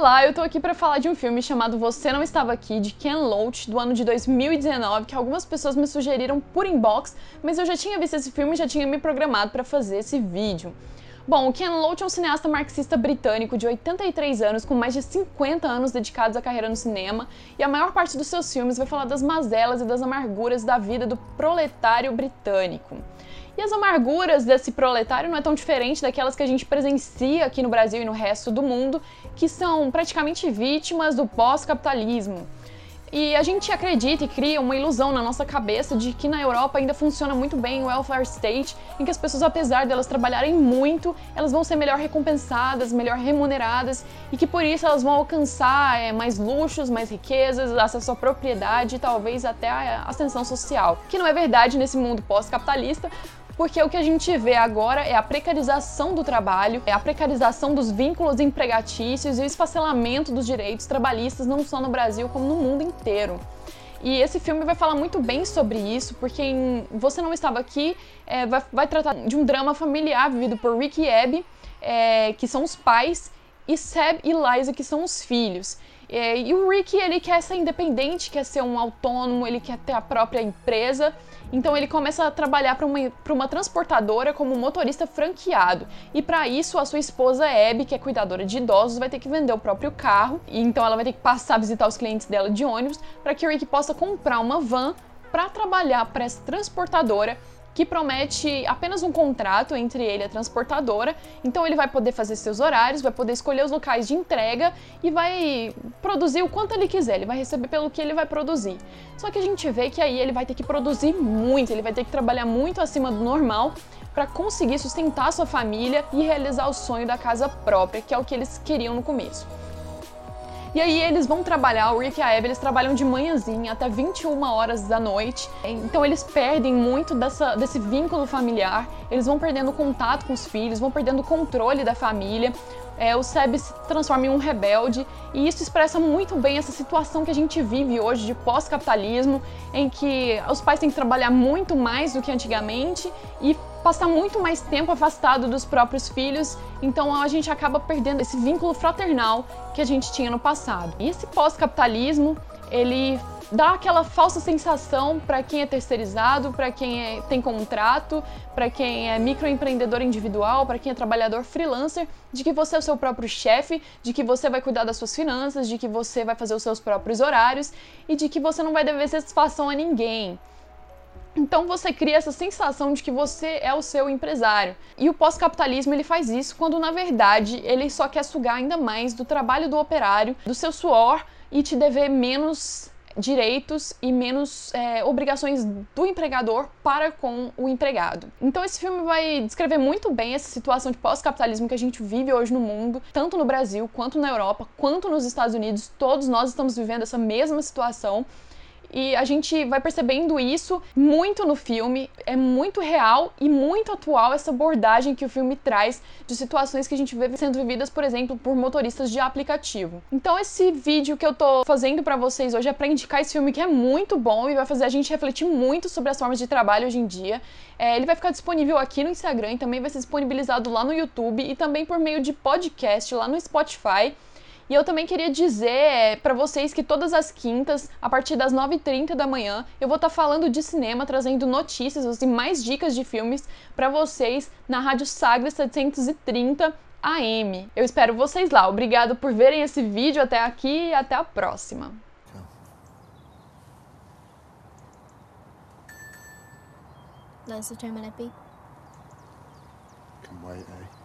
Olá, eu tô aqui para falar de um filme chamado Você Não Estava Aqui, de Ken Loach, do ano de 2019, que algumas pessoas me sugeriram por inbox, mas eu já tinha visto esse filme e já tinha me programado para fazer esse vídeo. Bom, o Ken Loach é um cineasta marxista britânico de 83 anos, com mais de 50 anos dedicados à carreira no cinema, e a maior parte dos seus filmes vai falar das mazelas e das amarguras da vida do proletário britânico. E as amarguras desse proletário não é tão diferente daquelas que a gente presencia aqui no Brasil e no resto do mundo, que são praticamente vítimas do pós-capitalismo. E a gente acredita e cria uma ilusão na nossa cabeça de que na Europa ainda funciona muito bem o welfare state, em que as pessoas, apesar delas trabalharem muito, elas vão ser melhor recompensadas, melhor remuneradas e que por isso elas vão alcançar é, mais luxos, mais riquezas, acesso à propriedade e talvez até a ascensão social. Que não é verdade nesse mundo pós-capitalista, porque o que a gente vê agora é a precarização do trabalho, é a precarização dos vínculos empregatícios e o esfacelamento dos direitos trabalhistas não só no Brasil como no mundo inteiro. E esse filme vai falar muito bem sobre isso, porque em Você Não Estava Aqui é, vai, vai, tratar de um drama familiar vivido por Rick e Abby, é, que são os pais, e Seb e Liza, que são os filhos. É, e o Rick, ele quer ser independente, quer ser um autônomo, ele quer ter a própria empresa. Então ele começa a trabalhar para uma, uma transportadora como motorista franqueado. E para isso, a sua esposa Abby, que é cuidadora de idosos, vai ter que vender o próprio carro. E então ela vai ter que passar a visitar os clientes dela de ônibus para que o Rick possa comprar uma van para trabalhar para essa transportadora que promete apenas um contrato entre ele e a transportadora. Então ele vai poder fazer seus horários, vai poder escolher os locais de entrega e vai produzir o quanto ele quiser. Ele vai receber pelo que ele vai produzir. Só que a gente vê que aí ele vai ter que produzir muito, ele vai ter que trabalhar muito acima do normal para conseguir sustentar sua família e realizar o sonho da casa própria, que é o que eles queriam no começo. E aí eles vão trabalhar, o Rick e a Abby, eles trabalham de manhãzinha até 21 horas da noite. Então eles perdem muito dessa, desse vínculo familiar, eles vão perdendo contato com os filhos, vão perdendo controle da família. É, o Seb se transforma em um rebelde e isso expressa muito bem essa situação que a gente vive hoje de pós-capitalismo, em que os pais têm que trabalhar muito mais do que antigamente e passar muito mais tempo afastado dos próprios filhos, então a gente acaba perdendo esse vínculo fraternal que a gente tinha no passado. E esse pós-capitalismo, ele dá aquela falsa sensação para quem é terceirizado, para quem é, tem contrato, para quem é microempreendedor individual, para quem é trabalhador freelancer, de que você é o seu próprio chefe, de que você vai cuidar das suas finanças, de que você vai fazer os seus próprios horários e de que você não vai dever satisfação a ninguém. Então você cria essa sensação de que você é o seu empresário. E o pós-capitalismo ele faz isso quando na verdade ele só quer sugar ainda mais do trabalho do operário, do seu suor e te dever menos direitos e menos é, obrigações do empregador para com o empregado. Então esse filme vai descrever muito bem essa situação de pós-capitalismo que a gente vive hoje no mundo, tanto no Brasil quanto na Europa, quanto nos Estados Unidos. Todos nós estamos vivendo essa mesma situação. E a gente vai percebendo isso muito no filme, é muito real e muito atual essa abordagem que o filme traz de situações que a gente vê sendo vividas, por exemplo, por motoristas de aplicativo. Então esse vídeo que eu tô fazendo para vocês hoje é para indicar esse filme que é muito bom e vai fazer a gente refletir muito sobre as formas de trabalho hoje em dia. É, ele vai ficar disponível aqui no Instagram e também vai ser disponibilizado lá no YouTube e também por meio de podcast lá no Spotify. E eu também queria dizer é, para vocês que todas as quintas, a partir das 9h30 da manhã, eu vou estar tá falando de cinema, trazendo notícias e mais dicas de filmes para vocês na Rádio Sagres 730 AM. Eu espero vocês lá. Obrigado por verem esse vídeo até aqui e até a próxima. Let's determine it be. Can wait, eh?